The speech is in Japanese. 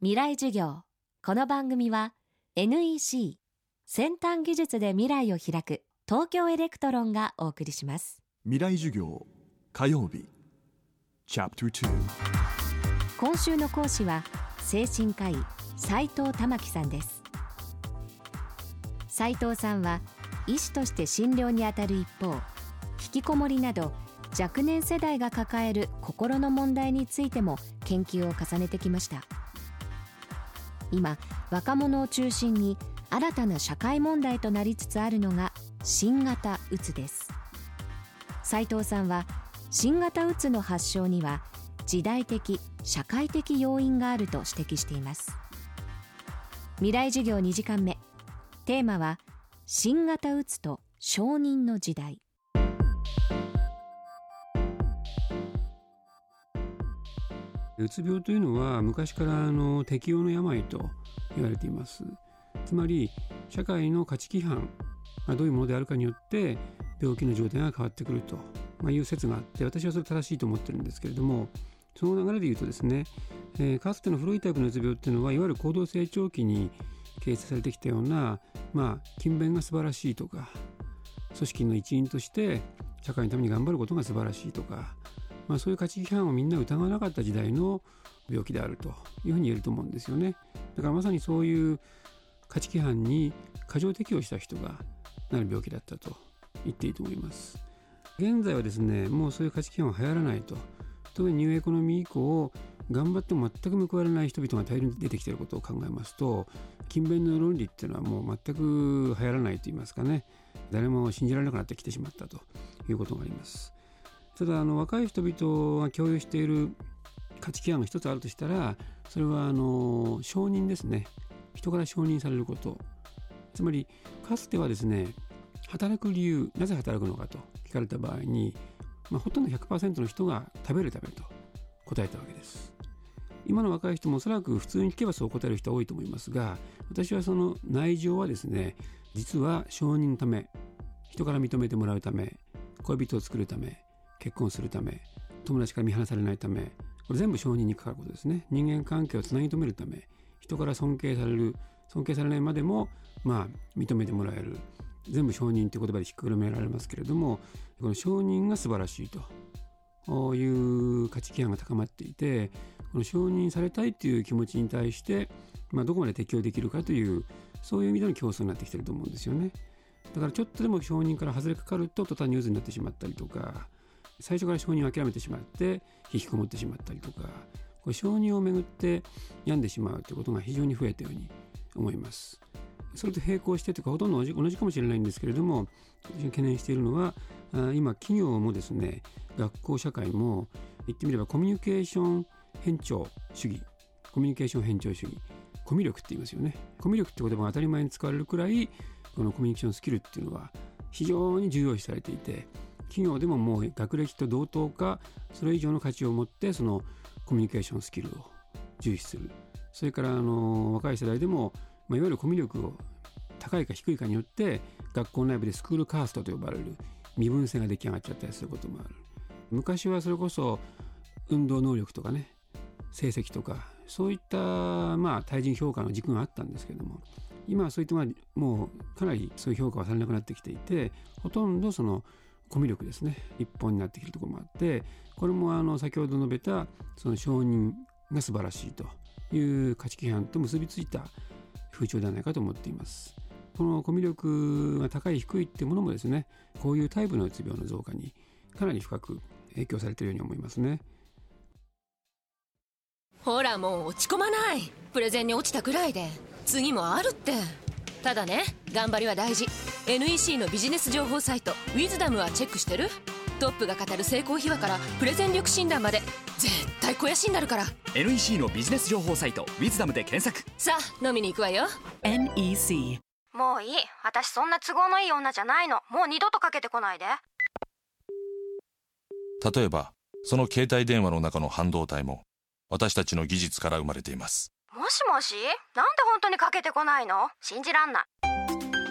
未来授業。この番組は NEC 先端技術で未来を開く東京エレクトロンがお送りします。未来授業火曜日。今週の講師は精神科医斎藤環さんです。斎藤さんは医師として診療にあたる一方引きこもりなど若年世代が抱える心の問題についても研究を重ねてきました今若者を中心に新たな社会問題となりつつあるのが新型うつです。斉藤さんは新型うつの発症には時代的社会的要因があると指摘しています。未来授業2時間目。テーマは新型うつと承認の時代。うつ病というのは昔からあの適応の病と言われています。つまり社会の価値規範がどういうものであるかによって病気の状態が変わってくると、いう説があって私はそれ正しいと思ってるんですけれどもその流れで言うとですね、えー、かつての古いタイプのうつ病っていうのはいわゆる高度成長期に形成されてきたような、まあ、勤勉が素晴らしいとか組織の一員として社会のために頑張ることが素晴らしいとかまあ、そういう価値規範をみんな疑わなかった時代の病気であるというふうに言えると思うんですよね。だからまさにそういう価値規範に過剰適応した人がなる病気だったと言っていいと思います。現在はですねもうそういう価値規範は流行らないと特にニューエコノミー以降頑張っても全く報われない人々が大量に出てきていることを考えますと勤勉の論理っていうのはもう全く流行らないと言いますかね誰も信じられなくなってきてしまったということがあります。ただあの若い人々が共有している価値規範が一つあるとしたらそれはあの承認ですね。人から承認されること。つまりかつてはですね働く理由なぜ働くのかと。聞かれた場合に、まあ、ほとんど100%の人が食べるためと。答えたわけです。今の若い人もおそらく普通に聞けばそう答える人は多いと思いますが私はその内情はですね実は承認のため人から認めてもらうため恋人を作るため結婚するため友達から見放されないためこれ全部承認にかかることですね。人間関係をつなぎ止めるため人から尊敬される尊敬されないまでもまあ認めてもらえる。全部承認という言葉でひっくるめられますけれどもこの承認が素晴らしいと。いう価値規範が高まっていてこの承認されたいという気持ちに対して、まあ、どこまで適応できるかというそういう意味での競争になってきてると思うんですよね。だからちょっとでも承認から外れかかると途端に渦になってしまったりとか最初から承認を諦めてしまって引きこもってしまったりとかこれ承認をめぐって病んでしまうということが非常に増えたように思います。それと並行してというかほとんど同じかもしれないんですけれども私が懸念しているのは今企業もですね学校社会も言ってみればコミュニケーション偏重主義コミュニケーション偏重主義コミュ力って言いますよねコミュ力って言葉が当たり前に使われるくらいこのコミュニケーションスキルっていうのは非常に重要視されていて企業でももう学歴と同等かそれ以上の価値を持ってそのコミュニケーションスキルを重視する。それからあの若い世代でも、まあ、いわゆるコミュ力を高いか低いかによって学校内部でスクールカーストと呼ばれる身分性が出来上がっちゃったりすることもある。昔はそれこそ運動能力とかね成績とかそういったまあ対人評価の軸があったんですけども今はそういったもうかなりそういう評価はされなくなってきていてほとんどそのコミュ力ですね。一本になってきるところもあってこれもあの先ほど述べたその承認が素晴らしいという価値規範と結びついた風潮ではないかと思っています。このコミュ力が高い低いってものもですねこういうタイプのうつ病の増加にかなり深く影響されているように思いますね。ほらもう落ち込まない。プレゼンに落ちたくらいで。次もあるって。ただね頑張りは大事。NEC のビジネス情報サイト「ウィズダムはチェックしてる？トップが語る成功秘話からプレゼン力診断まで絶対肥やしになるから。NEC のビジネス情報サイト「ウィズダムで検索。さあ飲みに行くわよ。NEC もういい。私そんな都合のいい女じゃないの。もう二度とかけてこないで。例えばその携帯電話の中の半導体も私たちの技術から生まれています。もしもし？なんで本当にかけてこないの？信じらんない